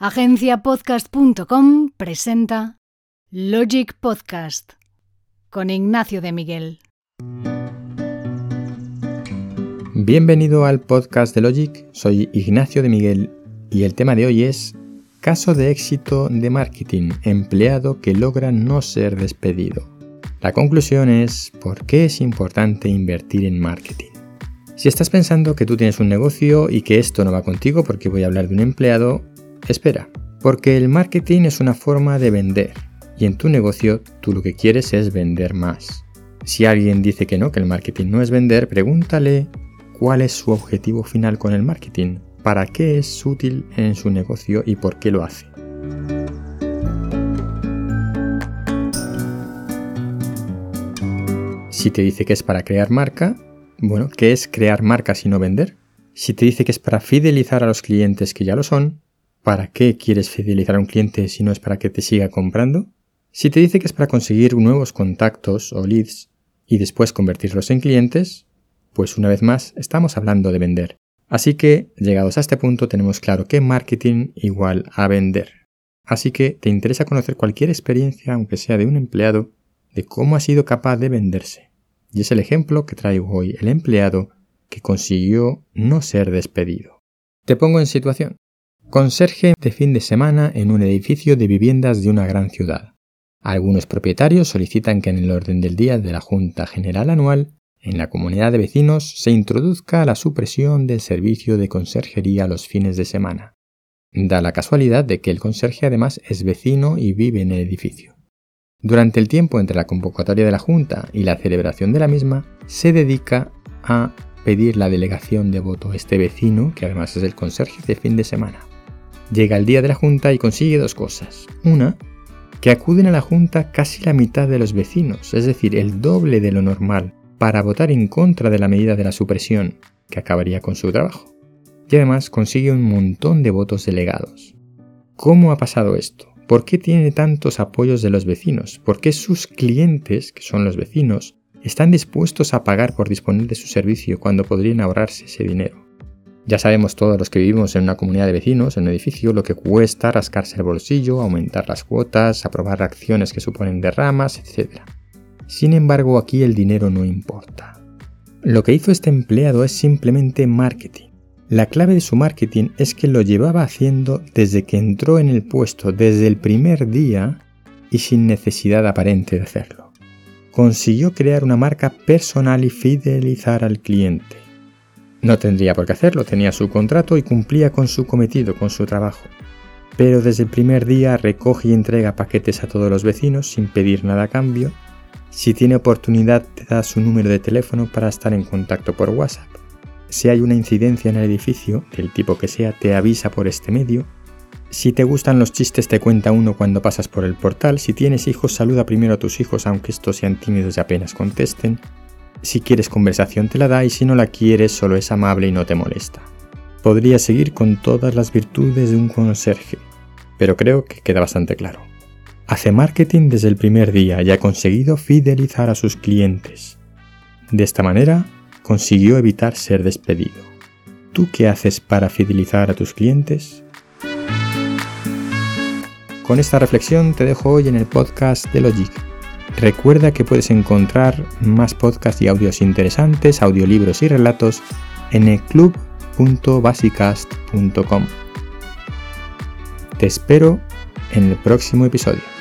Agenciapodcast.com presenta Logic Podcast con Ignacio de Miguel. Bienvenido al podcast de Logic, soy Ignacio de Miguel y el tema de hoy es Caso de éxito de marketing, empleado que logra no ser despedido. La conclusión es ¿por qué es importante invertir en marketing? Si estás pensando que tú tienes un negocio y que esto no va contigo porque voy a hablar de un empleado, espera, porque el marketing es una forma de vender y en tu negocio tú lo que quieres es vender más. Si alguien dice que no, que el marketing no es vender, pregúntale cuál es su objetivo final con el marketing, para qué es útil en su negocio y por qué lo hace. Si te dice que es para crear marca, bueno, ¿qué es crear marca si no vender? Si te dice que es para fidelizar a los clientes que ya lo son, ¿para qué quieres fidelizar a un cliente si no es para que te siga comprando? Si te dice que es para conseguir nuevos contactos o leads y después convertirlos en clientes, pues una vez más estamos hablando de vender. Así que, llegados a este punto, tenemos claro que marketing igual a vender. Así que te interesa conocer cualquier experiencia, aunque sea de un empleado, de cómo ha sido capaz de venderse. Y es el ejemplo que traigo hoy, el empleado que consiguió no ser despedido. Te pongo en situación. Conserje de fin de semana en un edificio de viviendas de una gran ciudad. Algunos propietarios solicitan que en el orden del día de la Junta General Anual, en la comunidad de vecinos, se introduzca la supresión del servicio de conserjería los fines de semana. Da la casualidad de que el conserje además es vecino y vive en el edificio. Durante el tiempo entre la convocatoria de la Junta y la celebración de la misma, se dedica a pedir la delegación de voto a este vecino, que además es el conserje de fin de semana. Llega el día de la Junta y consigue dos cosas. Una, que acuden a la Junta casi la mitad de los vecinos, es decir, el doble de lo normal, para votar en contra de la medida de la supresión, que acabaría con su trabajo. Y además consigue un montón de votos delegados. ¿Cómo ha pasado esto? ¿Por qué tiene tantos apoyos de los vecinos? ¿Por qué sus clientes, que son los vecinos, están dispuestos a pagar por disponer de su servicio cuando podrían ahorrarse ese dinero? Ya sabemos todos los que vivimos en una comunidad de vecinos, en un edificio, lo que cuesta rascarse el bolsillo, aumentar las cuotas, aprobar acciones que suponen derramas, etc. Sin embargo, aquí el dinero no importa. Lo que hizo este empleado es simplemente marketing. La clave de su marketing es que lo llevaba haciendo desde que entró en el puesto, desde el primer día y sin necesidad aparente de hacerlo. Consiguió crear una marca personal y fidelizar al cliente. No tendría por qué hacerlo, tenía su contrato y cumplía con su cometido, con su trabajo. Pero desde el primer día recoge y entrega paquetes a todos los vecinos sin pedir nada a cambio. Si tiene oportunidad te da su número de teléfono para estar en contacto por WhatsApp si hay una incidencia en el edificio, del tipo que sea, te avisa por este medio. Si te gustan los chistes te cuenta uno cuando pasas por el portal. Si tienes hijos, saluda primero a tus hijos aunque estos sean tímidos y apenas contesten. Si quieres conversación te la da y si no la quieres solo es amable y no te molesta. Podría seguir con todas las virtudes de un conserje, pero creo que queda bastante claro. Hace marketing desde el primer día y ha conseguido fidelizar a sus clientes. De esta manera consiguió evitar ser despedido. ¿Tú qué haces para fidelizar a tus clientes? Con esta reflexión te dejo hoy en el podcast de Logic. Recuerda que puedes encontrar más podcasts y audios interesantes, audiolibros y relatos en el club.basicast.com. Te espero en el próximo episodio.